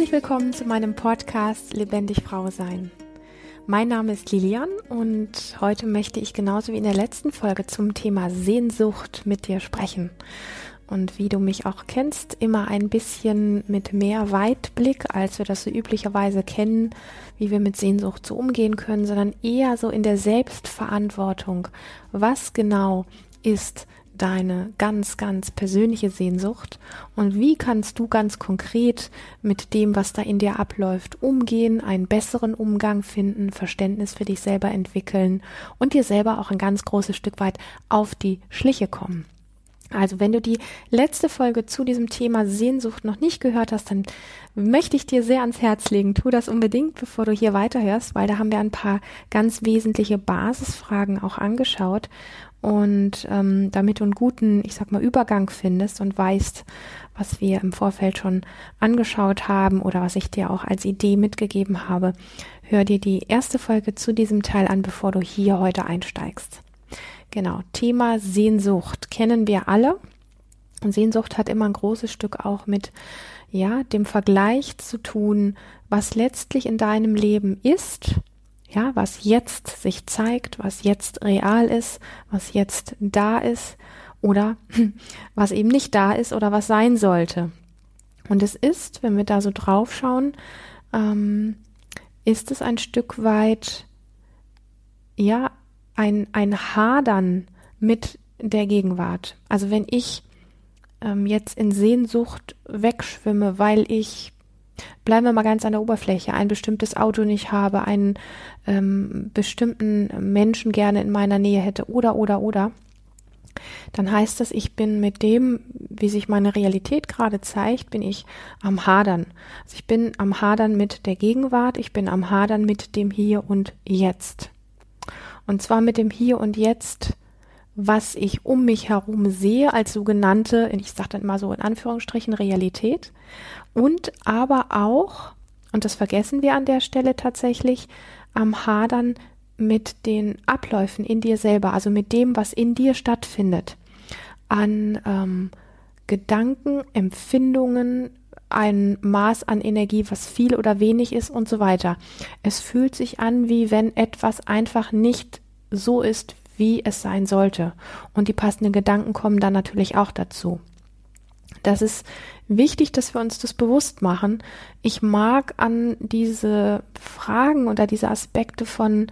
Herzlich willkommen zu meinem Podcast Lebendig Frau Sein. Mein Name ist Lilian und heute möchte ich genauso wie in der letzten Folge zum Thema Sehnsucht mit dir sprechen. Und wie du mich auch kennst, immer ein bisschen mit mehr Weitblick, als wir das so üblicherweise kennen, wie wir mit Sehnsucht so umgehen können, sondern eher so in der Selbstverantwortung. Was genau ist deine ganz, ganz persönliche Sehnsucht und wie kannst du ganz konkret mit dem, was da in dir abläuft, umgehen, einen besseren Umgang finden, Verständnis für dich selber entwickeln und dir selber auch ein ganz großes Stück weit auf die Schliche kommen. Also wenn du die letzte Folge zu diesem Thema Sehnsucht noch nicht gehört hast, dann möchte ich dir sehr ans Herz legen. Tu das unbedingt, bevor du hier weiterhörst, weil da haben wir ein paar ganz wesentliche Basisfragen auch angeschaut. Und ähm, damit du einen guten, ich sag mal, Übergang findest und weißt, was wir im Vorfeld schon angeschaut haben oder was ich dir auch als Idee mitgegeben habe, hör dir die erste Folge zu diesem Teil an, bevor du hier heute einsteigst. Genau, Thema Sehnsucht kennen wir alle. Und Sehnsucht hat immer ein großes Stück auch mit, ja, dem Vergleich zu tun, was letztlich in deinem Leben ist ja, was jetzt sich zeigt, was jetzt real ist, was jetzt da ist oder was eben nicht da ist oder was sein sollte. Und es ist, wenn wir da so drauf schauen, ähm, ist es ein Stück weit, ja, ein, ein Hadern mit der Gegenwart. Also wenn ich ähm, jetzt in Sehnsucht wegschwimme, weil ich Bleiben wir mal ganz an der Oberfläche. Ein bestimmtes Auto nicht habe, einen ähm, bestimmten Menschen gerne in meiner Nähe hätte oder, oder, oder. Dann heißt das, ich bin mit dem, wie sich meine Realität gerade zeigt, bin ich am Hadern. Also ich bin am Hadern mit der Gegenwart, ich bin am Hadern mit dem Hier und Jetzt. Und zwar mit dem Hier und Jetzt was ich um mich herum sehe als sogenannte, ich sage dann immer so in Anführungsstrichen, Realität. Und aber auch, und das vergessen wir an der Stelle tatsächlich, am Hadern mit den Abläufen in dir selber, also mit dem, was in dir stattfindet. An ähm, Gedanken, Empfindungen, ein Maß an Energie, was viel oder wenig ist und so weiter. Es fühlt sich an, wie wenn etwas einfach nicht so ist, wie es sein sollte. Und die passenden Gedanken kommen dann natürlich auch dazu. Das ist wichtig, dass wir uns das bewusst machen. Ich mag an diese Fragen oder diese Aspekte von,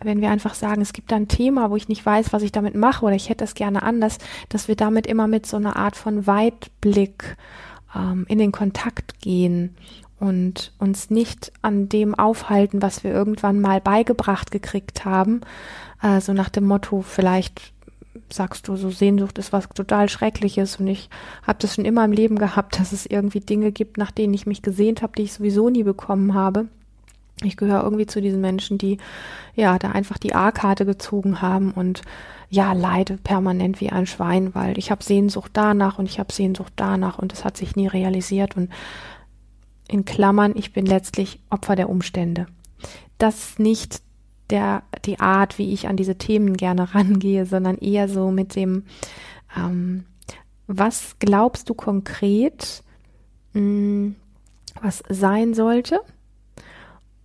wenn wir einfach sagen, es gibt ein Thema, wo ich nicht weiß, was ich damit mache oder ich hätte es gerne anders, dass wir damit immer mit so einer Art von Weitblick ähm, in den Kontakt gehen und uns nicht an dem aufhalten, was wir irgendwann mal beigebracht gekriegt haben, äh, so nach dem Motto, vielleicht sagst du, so Sehnsucht ist was total Schreckliches und ich habe das schon immer im Leben gehabt, dass es irgendwie Dinge gibt, nach denen ich mich gesehnt habe, die ich sowieso nie bekommen habe. Ich gehöre irgendwie zu diesen Menschen, die ja da einfach die A-Karte gezogen haben und ja leide permanent wie ein Schwein, weil ich habe Sehnsucht danach und ich habe Sehnsucht danach und es hat sich nie realisiert und in Klammern, ich bin letztlich Opfer der Umstände. Das nicht der, die Art, wie ich an diese Themen gerne rangehe, sondern eher so mit dem, ähm, was glaubst du konkret, mh, mm, was sein sollte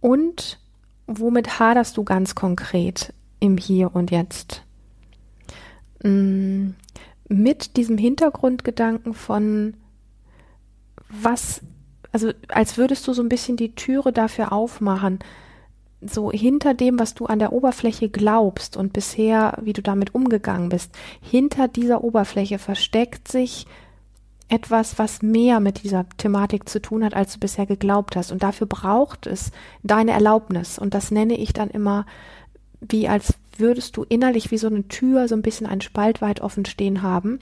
und womit haderst du ganz konkret im Hier und Jetzt? Mm, mit diesem Hintergrundgedanken von, was, also als würdest du so ein bisschen die Türe dafür aufmachen, so hinter dem, was du an der Oberfläche glaubst und bisher, wie du damit umgegangen bist, hinter dieser Oberfläche versteckt sich etwas, was mehr mit dieser Thematik zu tun hat, als du bisher geglaubt hast. Und dafür braucht es deine Erlaubnis. Und das nenne ich dann immer wie als würdest du innerlich wie so eine Tür so ein bisschen einen Spalt weit offen stehen haben,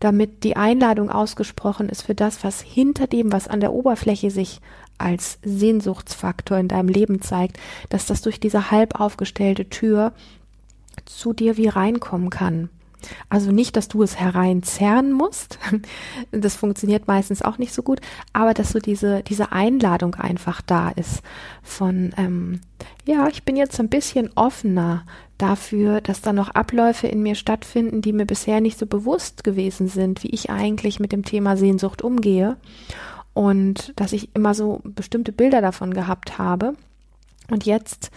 damit die Einladung ausgesprochen ist für das, was hinter dem, was an der Oberfläche sich als Sehnsuchtsfaktor in deinem Leben zeigt, dass das durch diese halb aufgestellte Tür zu dir wie reinkommen kann. Also nicht, dass du es hereinzerren musst. Das funktioniert meistens auch nicht so gut, aber dass so diese, diese Einladung einfach da ist von, ähm, ja, ich bin jetzt ein bisschen offener dafür, dass da noch Abläufe in mir stattfinden, die mir bisher nicht so bewusst gewesen sind, wie ich eigentlich mit dem Thema Sehnsucht umgehe und dass ich immer so bestimmte Bilder davon gehabt habe. Und jetzt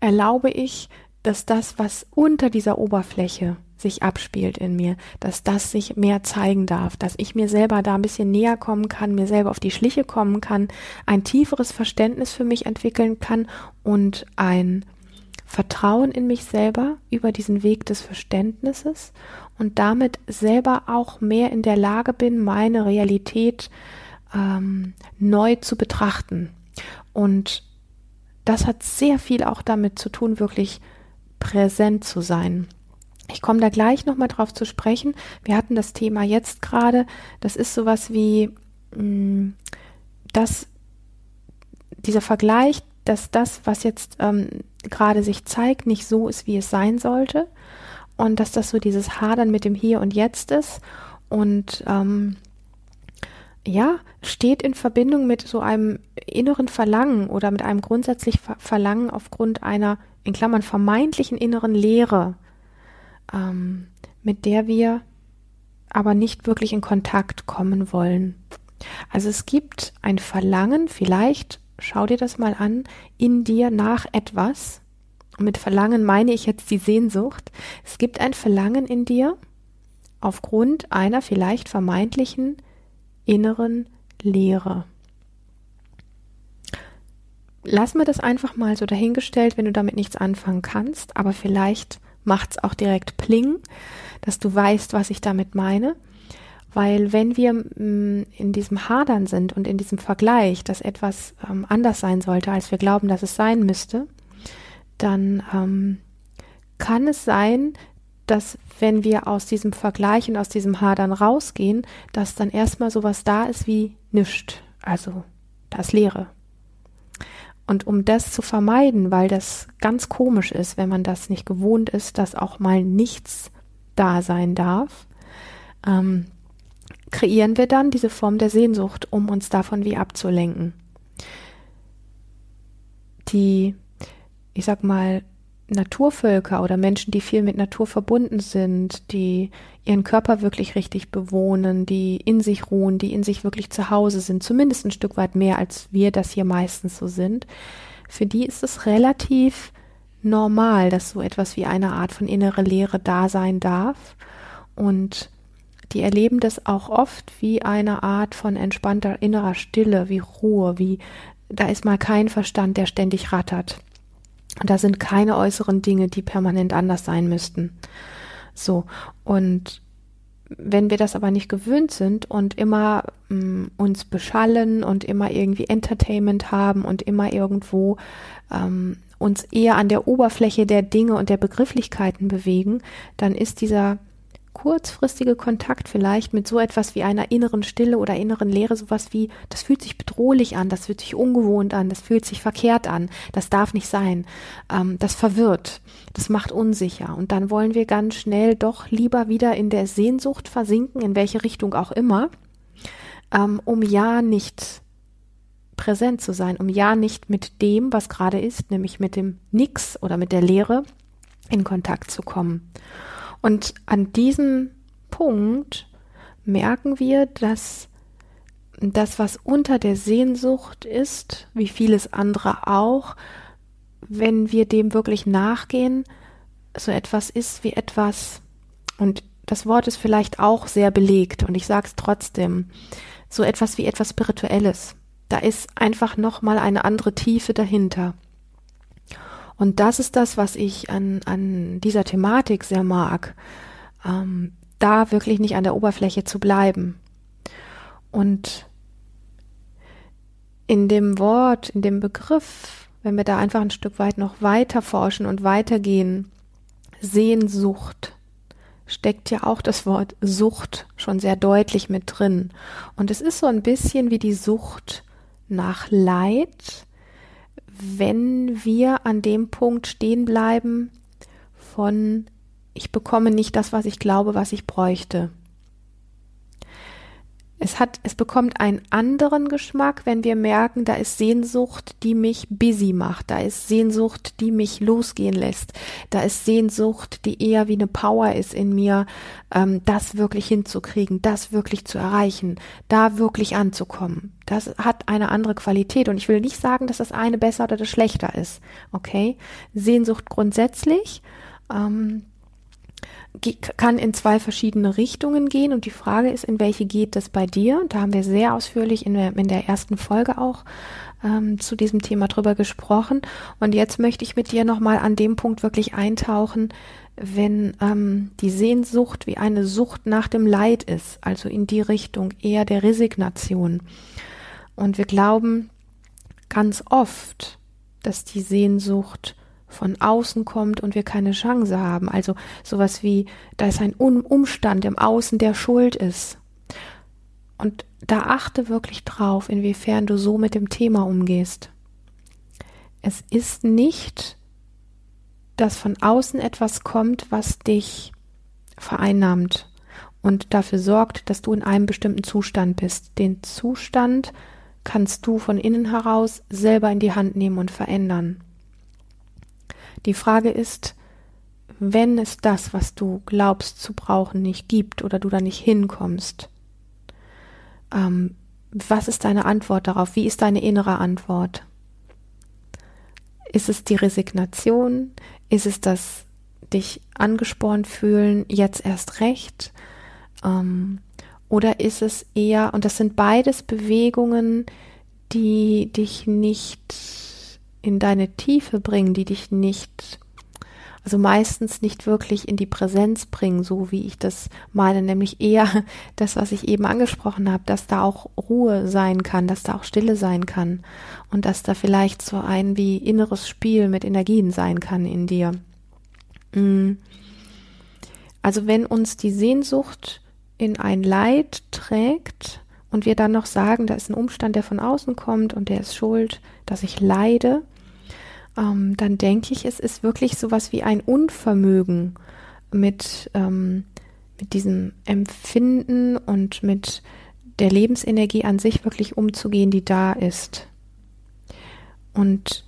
erlaube ich, dass das, was unter dieser Oberfläche sich abspielt in mir, dass das sich mehr zeigen darf, dass ich mir selber da ein bisschen näher kommen kann, mir selber auf die Schliche kommen kann, ein tieferes Verständnis für mich entwickeln kann und ein Vertrauen in mich selber über diesen Weg des Verständnisses und damit selber auch mehr in der Lage bin, meine Realität ähm, neu zu betrachten. Und das hat sehr viel auch damit zu tun, wirklich präsent zu sein. Ich komme da gleich nochmal drauf zu sprechen. Wir hatten das Thema jetzt gerade. Das ist sowas wie, mm, dass dieser Vergleich, dass das, was jetzt ähm, gerade sich zeigt, nicht so ist, wie es sein sollte. Und dass das so dieses Hadern mit dem Hier und Jetzt ist. Und ähm, ja, steht in Verbindung mit so einem inneren Verlangen oder mit einem grundsätzlich Verlangen aufgrund einer, in Klammern, vermeintlichen inneren Leere ähm, mit der wir aber nicht wirklich in Kontakt kommen wollen. Also es gibt ein Verlangen, vielleicht schau dir das mal an, in dir nach etwas. Und mit Verlangen meine ich jetzt die Sehnsucht. Es gibt ein Verlangen in dir aufgrund einer vielleicht vermeintlichen inneren Leere. Lass mir das einfach mal so dahingestellt, wenn du damit nichts anfangen kannst, aber vielleicht macht es auch direkt Pling, dass du weißt, was ich damit meine. Weil wenn wir mm, in diesem Hadern sind und in diesem Vergleich, dass etwas ähm, anders sein sollte, als wir glauben, dass es sein müsste, dann ähm, kann es sein, dass wenn wir aus diesem Vergleich und aus diesem Hadern rausgehen, dass dann erstmal sowas da ist wie nischt, also das Leere. Und um das zu vermeiden, weil das ganz komisch ist, wenn man das nicht gewohnt ist, dass auch mal nichts da sein darf, ähm, kreieren wir dann diese Form der Sehnsucht, um uns davon wie abzulenken. Die, ich sag mal, Naturvölker oder Menschen, die viel mit Natur verbunden sind, die ihren Körper wirklich richtig bewohnen, die in sich ruhen, die in sich wirklich zu Hause sind, zumindest ein Stück weit mehr, als wir das hier meistens so sind, für die ist es relativ normal, dass so etwas wie eine Art von innere Leere da sein darf. Und die erleben das auch oft wie eine Art von entspannter innerer Stille, wie Ruhe, wie da ist mal kein Verstand, der ständig rattert. Und da sind keine äußeren Dinge, die permanent anders sein müssten. So. Und wenn wir das aber nicht gewöhnt sind und immer mh, mm, uns beschallen und immer irgendwie Entertainment haben und immer irgendwo ähm, uns eher an der Oberfläche der Dinge und der Begrifflichkeiten bewegen, dann ist dieser kurzfristige Kontakt vielleicht mit so etwas wie einer inneren Stille oder inneren Leere, sowas wie, das fühlt sich bedrohlich an, das fühlt sich ungewohnt an, das fühlt sich verkehrt an, das darf nicht sein, ähm, das verwirrt, das macht unsicher. Und dann wollen wir ganz schnell doch lieber wieder in der Sehnsucht versinken, in welche Richtung auch immer, ähm, um ja nicht präsent zu sein, um ja nicht mit dem, was gerade ist, nämlich mit dem Nix oder mit der Leere in Kontakt zu kommen. Und an diesem Punkt merken wir, dass das, was unter der Sehnsucht ist, wie vieles andere auch, wenn wir dem wirklich nachgehen, so etwas ist wie etwas, und das Wort ist vielleicht auch sehr belegt, und ich sage es trotzdem, so etwas wie etwas Spirituelles. Da ist einfach nochmal eine andere Tiefe dahinter. Und das ist das, was ich an, an dieser Thematik sehr mag, ähm, da wirklich nicht an der Oberfläche zu bleiben. Und in dem Wort, in dem Begriff, wenn wir da einfach ein Stück weit noch weiter forschen und weitergehen, Sehnsucht, steckt ja auch das Wort Sucht schon sehr deutlich mit drin. Und es ist so ein bisschen wie die Sucht nach Leid, wenn wir an dem Punkt stehen bleiben von ich bekomme nicht das, was ich glaube, was ich bräuchte. Es hat, es bekommt einen anderen Geschmack, wenn wir merken, da ist Sehnsucht, die mich busy macht, da ist Sehnsucht, die mich losgehen lässt, da ist Sehnsucht, die eher wie eine Power ist in mir, ähm, das wirklich hinzukriegen, das wirklich zu erreichen, da wirklich anzukommen. Das hat eine andere Qualität und ich will nicht sagen, dass das eine besser oder das schlechter ist. Okay, Sehnsucht grundsätzlich. Ähm, kann in zwei verschiedene Richtungen gehen und die Frage ist, in welche geht das bei dir? Und da haben wir sehr ausführlich in der, in der ersten Folge auch ähm, zu diesem Thema drüber gesprochen. Und jetzt möchte ich mit dir nochmal an dem Punkt wirklich eintauchen, wenn ähm, die Sehnsucht wie eine Sucht nach dem Leid ist, also in die Richtung eher der Resignation. Und wir glauben ganz oft, dass die Sehnsucht von außen kommt und wir keine Chance haben. Also sowas wie, da ist ein Umstand im Außen, der schuld ist. Und da achte wirklich drauf, inwiefern du so mit dem Thema umgehst. Es ist nicht, dass von außen etwas kommt, was dich vereinnahmt und dafür sorgt, dass du in einem bestimmten Zustand bist. Den Zustand kannst du von innen heraus selber in die Hand nehmen und verändern. Die Frage ist, wenn es das, was du glaubst zu brauchen, nicht gibt oder du da nicht hinkommst, ähm, was ist deine Antwort darauf? Wie ist deine innere Antwort? Ist es die Resignation? Ist es das dich angespornt fühlen, jetzt erst recht? Ähm, oder ist es eher, und das sind beides Bewegungen, die dich nicht in deine Tiefe bringen, die dich nicht, also meistens nicht wirklich in die Präsenz bringen, so wie ich das meine, nämlich eher das, was ich eben angesprochen habe, dass da auch Ruhe sein kann, dass da auch Stille sein kann und dass da vielleicht so ein wie inneres Spiel mit Energien sein kann in dir. Mm. Also wenn uns die Sehnsucht in ein Leid trägt, und wir dann noch sagen, da ist ein Umstand, der von außen kommt und der ist schuld, dass ich leide, ähm, dann denke ich, es ist wirklich sowas wie ein Unvermögen mit, ähm, mit diesem Empfinden und mit der Lebensenergie an sich wirklich umzugehen, die da ist. Und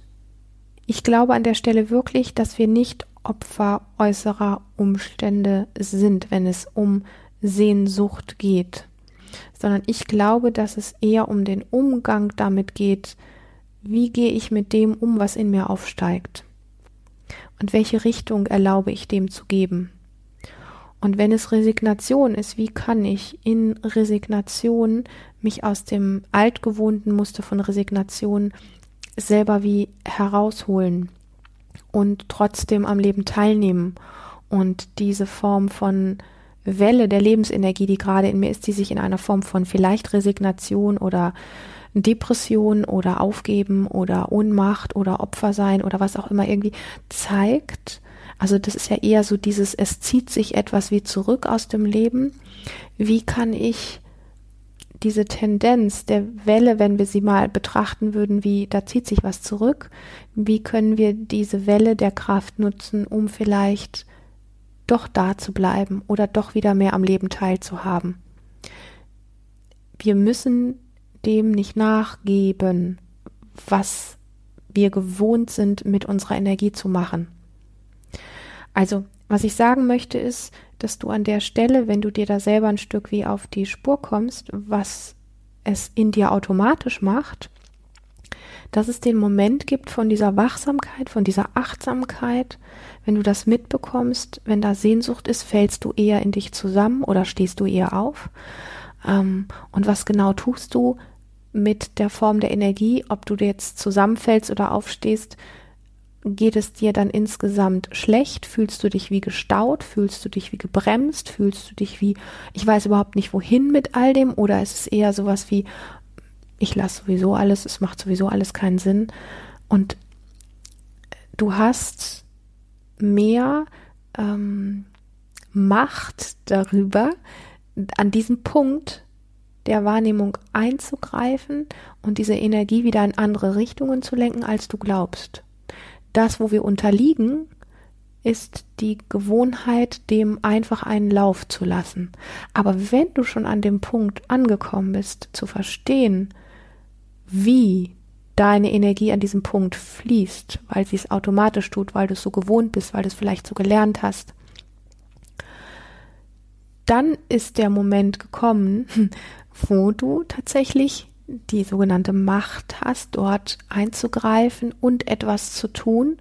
ich glaube an der Stelle wirklich, dass wir nicht Opfer äußerer Umstände sind, wenn es um Sehnsucht geht sondern ich glaube, dass es eher um den Umgang damit geht, wie gehe ich mit dem um, was in mir aufsteigt? Und welche Richtung erlaube ich dem zu geben? Und wenn es Resignation ist, wie kann ich in Resignation mich aus dem altgewohnten Muster von Resignation selber wie herausholen und trotzdem am Leben teilnehmen und diese Form von Welle der Lebensenergie, die gerade in mir ist, die sich in einer Form von vielleicht Resignation oder Depression oder Aufgeben oder Ohnmacht oder Opfer sein oder was auch immer irgendwie zeigt. Also das ist ja eher so dieses, es zieht sich etwas wie zurück aus dem Leben. Wie kann ich diese Tendenz der Welle, wenn wir sie mal betrachten würden, wie da zieht sich was zurück, wie können wir diese Welle der Kraft nutzen, um vielleicht doch da zu bleiben oder doch wieder mehr am Leben teilzuhaben. Wir müssen dem nicht nachgeben, was wir gewohnt sind, mit unserer Energie zu machen. Also, was ich sagen möchte, ist, dass du an der Stelle, wenn du dir da selber ein Stück wie auf die Spur kommst, was es in dir automatisch macht, dass es den Moment gibt von dieser Wachsamkeit, von dieser Achtsamkeit. Wenn du das mitbekommst, wenn da Sehnsucht ist, fällst du eher in dich zusammen oder stehst du eher auf? Ähm, und was genau tust du mit der Form der Energie, ob du jetzt zusammenfällst oder aufstehst? Geht es dir dann insgesamt schlecht? Fühlst du dich wie gestaut? Fühlst du dich wie gebremst? Fühlst du dich wie, ich weiß überhaupt nicht wohin mit all dem? Oder ist es eher sowas wie, ich lasse sowieso alles, es macht sowieso alles keinen Sinn. Und du hast mehr ähm, Macht darüber, an diesem Punkt der Wahrnehmung einzugreifen und diese Energie wieder in andere Richtungen zu lenken, als du glaubst. Das, wo wir unterliegen, ist die Gewohnheit, dem einfach einen Lauf zu lassen. Aber wenn du schon an dem Punkt angekommen bist, zu verstehen, wie deine Energie an diesem Punkt fließt, weil sie es automatisch tut, weil du es so gewohnt bist, weil du es vielleicht so gelernt hast, dann ist der Moment gekommen, wo du tatsächlich die sogenannte Macht hast, dort einzugreifen und etwas zu tun,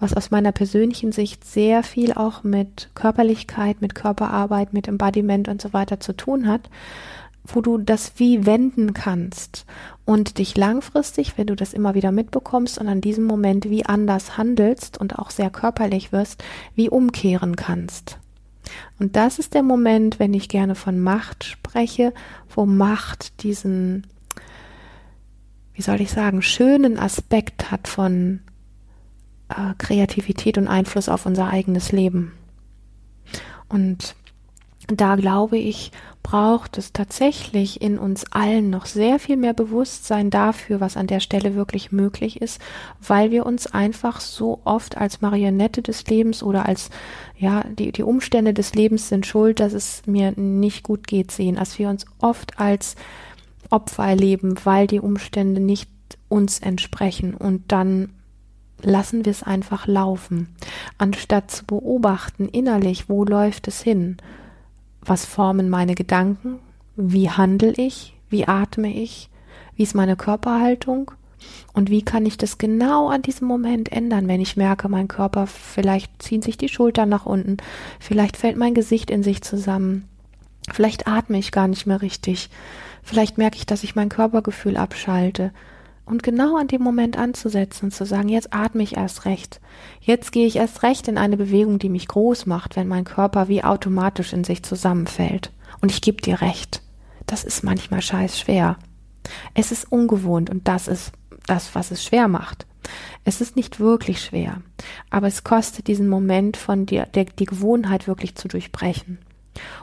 was aus meiner persönlichen Sicht sehr viel auch mit Körperlichkeit, mit Körperarbeit, mit Embodiment und so weiter zu tun hat, wo du das wie wenden kannst und dich langfristig, wenn du das immer wieder mitbekommst und an diesem Moment wie anders handelst und auch sehr körperlich wirst, wie umkehren kannst. Und das ist der Moment, wenn ich gerne von Macht spreche, wo Macht diesen, wie soll ich sagen, schönen Aspekt hat von äh, Kreativität und Einfluss auf unser eigenes Leben. Und da glaube ich, braucht es tatsächlich in uns allen noch sehr viel mehr Bewusstsein dafür, was an der Stelle wirklich möglich ist, weil wir uns einfach so oft als Marionette des Lebens oder als, ja, die, die Umstände des Lebens sind schuld, dass es mir nicht gut geht sehen, als wir uns oft als Opfer erleben, weil die Umstände nicht uns entsprechen. Und dann lassen wir es einfach laufen, anstatt zu beobachten innerlich, wo läuft es hin, was formen meine Gedanken, wie handle ich, wie atme ich, wie ist meine Körperhaltung? Und wie kann ich das genau an diesem Moment ändern, wenn ich merke, mein Körper, vielleicht ziehen sich die Schultern nach unten, vielleicht fällt mein Gesicht in sich zusammen, vielleicht atme ich gar nicht mehr richtig, vielleicht merke ich, dass ich mein Körpergefühl abschalte, und genau an dem Moment anzusetzen und zu sagen, jetzt atme ich erst recht. Jetzt gehe ich erst recht in eine Bewegung, die mich groß macht, wenn mein Körper wie automatisch in sich zusammenfällt. Und ich gebe dir recht. Das ist manchmal scheiß schwer. Es ist ungewohnt und das ist das, was es schwer macht. Es ist nicht wirklich schwer, aber es kostet diesen Moment von dir, der, die Gewohnheit wirklich zu durchbrechen.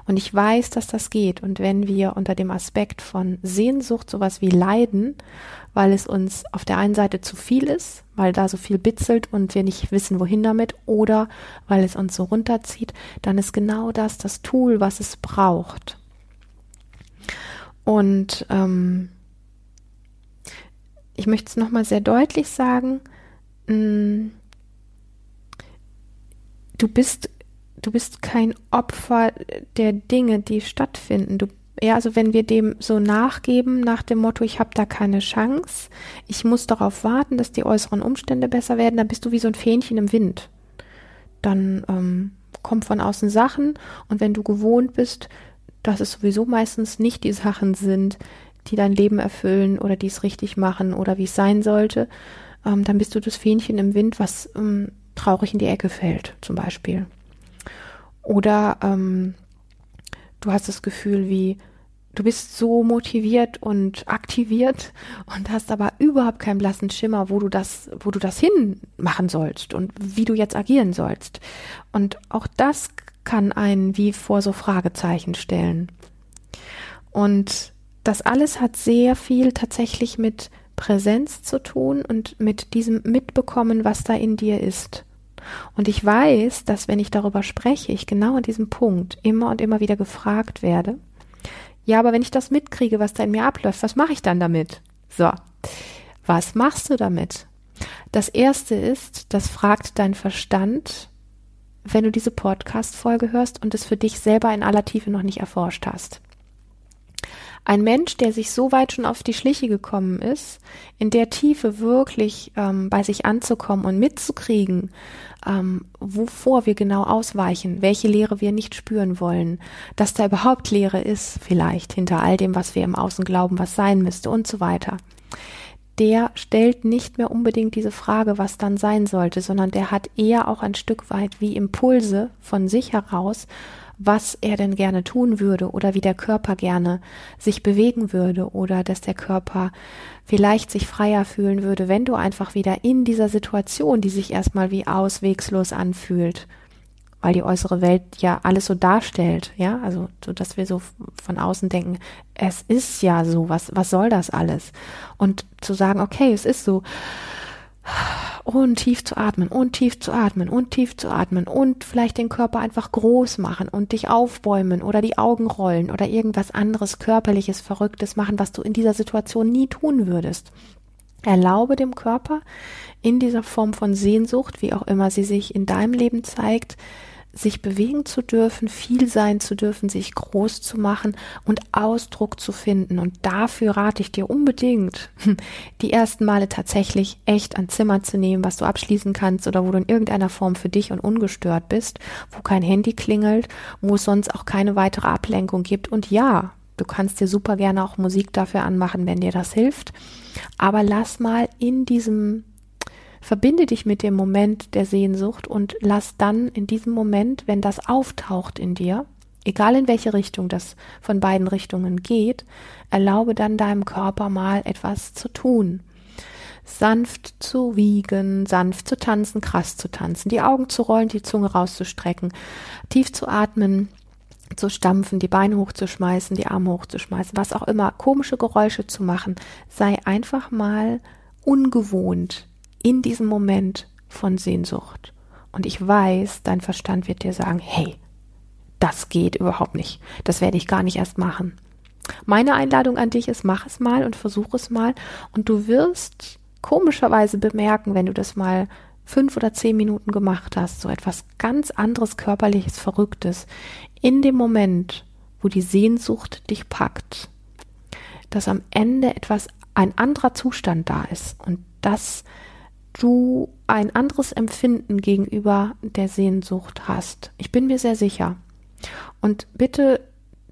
Und ich weiß, dass das geht. Und wenn wir unter dem Aspekt von Sehnsucht sowas wie Leiden, weil es uns auf der einen Seite zu viel ist, weil da so viel bitzelt und wir nicht wissen, wohin damit, oder weil es uns so runterzieht, dann ist genau das das Tool, was es braucht. Und ähm, ich möchte es nochmal sehr deutlich sagen, mh, mm, du bist du bist kein Opfer der Dinge, die stattfinden. Du, ja, also wenn wir dem so nachgeben nach dem Motto, ich habe da keine Chance, ich muss darauf warten, dass die äußeren Umstände besser werden, dann bist du wie so ein Fähnchen im Wind. Dann ähm, kommen von außen Sachen und wenn du gewohnt bist, dass es sowieso meistens nicht die Sachen sind, die dein Leben erfüllen oder die es richtig machen oder wie es sein sollte, ähm, dann bist du das Fähnchen im Wind, was ähm, traurig in die Ecke fällt, zum Beispiel. Oder ähm, du hast das Gefühl, wie du bist so motiviert und aktiviert und hast aber überhaupt keinen blassen Schimmer, wo du das, wo du das hinmachen sollst und wie du jetzt agieren sollst. Und auch das kann einen wie vor so Fragezeichen stellen. Und das alles hat sehr viel tatsächlich mit Präsenz zu tun und mit diesem Mitbekommen, was da in dir ist. Und ich weiß, dass wenn ich darüber spreche, ich genau an diesem Punkt immer und immer wieder gefragt werde, ja, aber wenn ich das mitkriege, was da in mir abläuft, was mache ich dann damit? So, was machst du damit? Das erste ist, das fragt dein Verstand, wenn du diese Podcast-Folge hörst und es für dich selber in aller Tiefe noch nicht erforscht hast. Ein Mensch, der sich so weit schon auf die Schliche gekommen ist, in der Tiefe wirklich ähm, bei sich anzukommen und mitzukriegen, ähm, wovor wir genau ausweichen, welche Lehre wir nicht spüren wollen, dass da überhaupt Lehre ist, vielleicht hinter all dem, was wir im Außen glauben, was sein müsste und so weiter. Der stellt nicht mehr unbedingt diese Frage, was dann sein sollte, sondern der hat eher auch ein Stück weit wie Impulse von sich heraus, was er denn gerne tun würde oder wie der Körper gerne sich bewegen würde oder dass der Körper vielleicht sich freier fühlen würde, wenn du einfach wieder in dieser Situation, die sich erstmal wie auswegslos anfühlt, weil die äußere Welt ja alles so darstellt, ja, also so, dass wir so von außen denken, es ist ja so, was was soll das alles? Und zu sagen, okay, es ist so. Und tief zu atmen und tief zu atmen und tief zu atmen und vielleicht den Körper einfach groß machen und dich aufbäumen oder die Augen rollen oder irgendwas anderes körperliches, verrücktes machen, was du in dieser Situation nie tun würdest. Erlaube dem Körper in dieser Form von Sehnsucht, wie auch immer sie sich in deinem Leben zeigt, sich bewegen zu dürfen, viel sein zu dürfen, sich groß zu machen und Ausdruck zu finden. Und dafür rate ich dir unbedingt, die ersten Male tatsächlich echt ein Zimmer zu nehmen, was du abschließen kannst oder wo du in irgendeiner Form für dich und ungestört bist, wo kein Handy klingelt, wo es sonst auch keine weitere Ablenkung gibt. Und ja, du kannst dir super gerne auch Musik dafür anmachen, wenn dir das hilft. Aber lass mal in diesem Verbinde dich mit dem Moment der Sehnsucht und lass dann in diesem Moment, wenn das auftaucht in dir, egal in welche Richtung das von beiden Richtungen geht, erlaube dann deinem Körper mal etwas zu tun. Sanft zu wiegen, sanft zu tanzen, krass zu tanzen, die Augen zu rollen, die Zunge rauszustrecken, tief zu atmen, zu stampfen, die Beine hochzuschmeißen, die Arme hochzuschmeißen, was auch immer, komische Geräusche zu machen. Sei einfach mal ungewohnt in diesem Moment von Sehnsucht. Und ich weiß, dein Verstand wird dir sagen, hey, das geht überhaupt nicht. Das werde ich gar nicht erst machen. Meine Einladung an dich ist, mach es mal und versuch es mal. Und du wirst komischerweise bemerken, wenn du das mal fünf oder zehn Minuten gemacht hast, so etwas ganz anderes, körperliches, verrücktes, in dem Moment, wo die Sehnsucht dich packt, dass am Ende etwas, ein anderer Zustand da ist. Und das du ein anderes Empfinden gegenüber der Sehnsucht hast. Ich bin mir sehr sicher. Und bitte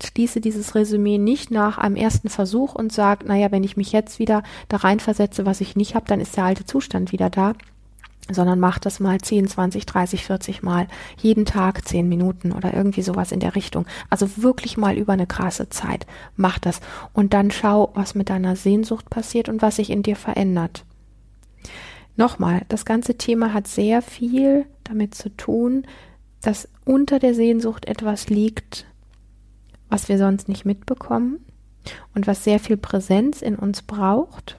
schließe dieses Resümee nicht nach einem ersten Versuch und sag, naja, wenn ich mich jetzt wieder da reinversetze, was ich nicht habe, dann ist der alte Zustand wieder da, sondern mach das mal 10, 20, 30, 40 Mal, jeden Tag 10 Minuten oder irgendwie sowas in der Richtung. Also wirklich mal über eine krasse Zeit. Mach das und dann schau, was mit deiner Sehnsucht passiert und was sich in dir verändert. Nochmal, das ganze Thema hat sehr viel damit zu tun, dass unter der Sehnsucht etwas liegt, was wir sonst nicht mitbekommen und was sehr viel Präsenz in uns braucht,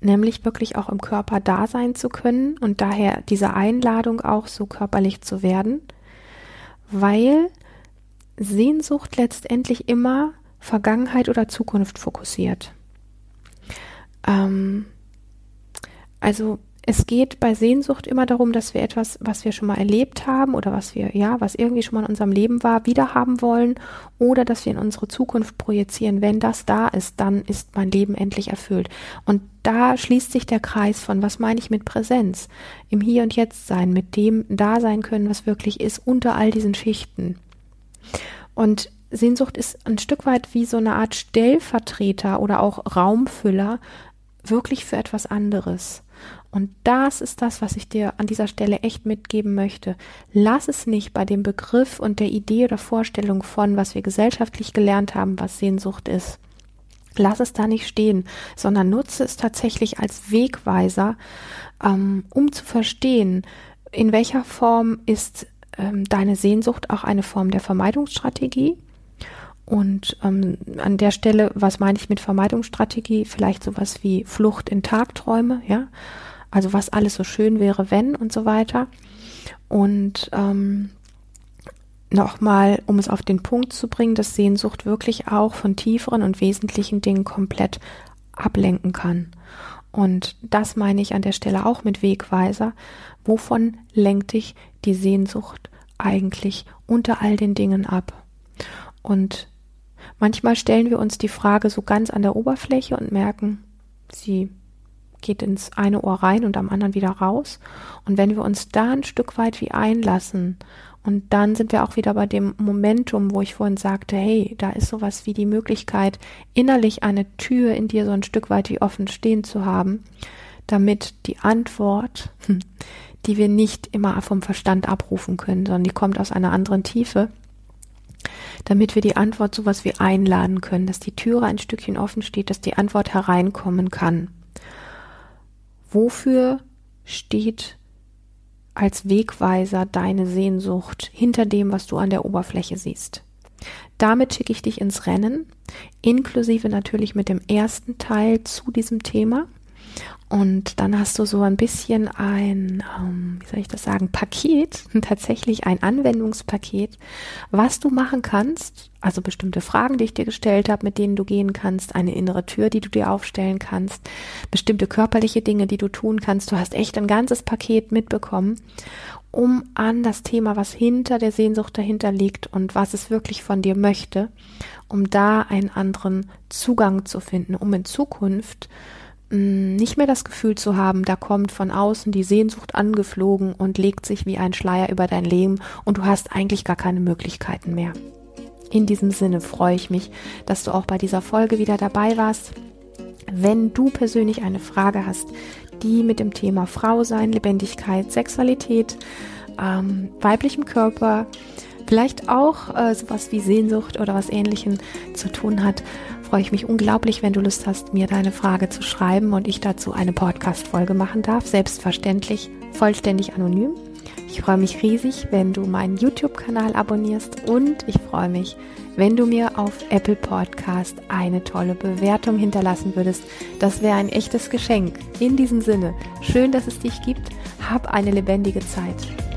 nämlich wirklich auch im Körper da sein zu können und daher diese Einladung auch so körperlich zu werden, weil Sehnsucht letztendlich immer Vergangenheit oder Zukunft fokussiert. Ähm, also es geht bei Sehnsucht immer darum, dass wir etwas, was wir schon mal erlebt haben oder was wir, ja, was irgendwie schon mal in unserem Leben war, wieder haben wollen oder dass wir in unsere Zukunft projizieren. Wenn das da ist, dann ist mein Leben endlich erfüllt. Und da schließt sich der Kreis von, was meine ich mit Präsenz? Im Hier und Jetzt sein, mit dem da sein können, was wirklich ist, unter all diesen Schichten. Und Sehnsucht ist ein Stück weit wie so eine Art Stellvertreter oder auch Raumfüller wirklich für etwas anderes. Und das ist das, was ich dir an dieser Stelle echt mitgeben möchte. Lass es nicht bei dem Begriff und der Idee oder Vorstellung von, was wir gesellschaftlich gelernt haben, was Sehnsucht ist. Lass es da nicht stehen, sondern nutze es tatsächlich als Wegweiser, ähm, um zu verstehen, in welcher Form ist ähm, deine Sehnsucht auch eine Form der Vermeidungsstrategie und ähm, an der Stelle, was meine ich mit Vermeidungsstrategie? Vielleicht sowas wie Flucht in Tagträume, ja. Also was alles so schön wäre, wenn und so weiter. Und ähm, nochmal, um es auf den Punkt zu bringen, dass Sehnsucht wirklich auch von tieferen und wesentlichen Dingen komplett ablenken kann. Und das meine ich an der Stelle auch mit Wegweiser. Wovon lenkt dich die Sehnsucht eigentlich unter all den Dingen ab? Und Manchmal stellen wir uns die Frage so ganz an der Oberfläche und merken, sie geht ins eine Ohr rein und am anderen wieder raus. Und wenn wir uns da ein Stück weit wie einlassen und dann sind wir auch wieder bei dem Momentum, wo ich vorhin sagte, hey, da ist sowas wie die Möglichkeit, innerlich eine Tür in dir so ein Stück weit wie offen stehen zu haben, damit die Antwort, die wir nicht immer vom Verstand abrufen können, sondern die kommt aus einer anderen Tiefe, damit wir die Antwort sowas wie einladen können, dass die Türe ein Stückchen offen steht, dass die Antwort hereinkommen kann. Wofür steht als Wegweiser deine Sehnsucht hinter dem, was du an der Oberfläche siehst? Damit schicke ich dich ins Rennen, inklusive natürlich mit dem ersten Teil zu diesem Thema. Und dann hast du so ein bisschen ein, ähm, wie soll ich das sagen, Paket, tatsächlich ein Anwendungspaket, was du machen kannst. Also bestimmte Fragen, die ich dir gestellt habe, mit denen du gehen kannst, eine innere Tür, die du dir aufstellen kannst, bestimmte körperliche Dinge, die du tun kannst. Du hast echt ein ganzes Paket mitbekommen, um an das Thema, was hinter der Sehnsucht dahinter liegt und was es wirklich von dir möchte, um da einen anderen Zugang zu finden, um in Zukunft nicht mehr das Gefühl zu haben, da kommt von außen die Sehnsucht angeflogen und legt sich wie ein Schleier über dein Leben und du hast eigentlich gar keine Möglichkeiten mehr. In diesem Sinne freue ich mich, dass du auch bei dieser Folge wieder dabei warst. Wenn du persönlich eine Frage hast, die mit dem Thema Frau sein, Lebendigkeit, Sexualität, ähm, weiblichem Körper, vielleicht auch äh, sowas wie Sehnsucht oder was ähnlichem zu tun hat, freue ich mich unglaublich, wenn du Lust hast, mir deine Frage zu schreiben und ich dazu eine Podcast-Folge machen darf. Selbstverständlich vollständig anonym. Ich freue mich riesig, wenn du meinen YouTube-Kanal abonnierst und ich freue mich, wenn du mir auf Apple Podcast eine tolle Bewertung hinterlassen würdest. Das wäre ein echtes Geschenk. In diesem Sinne, schön, dass es dich gibt. Hab eine lebendige Zeit.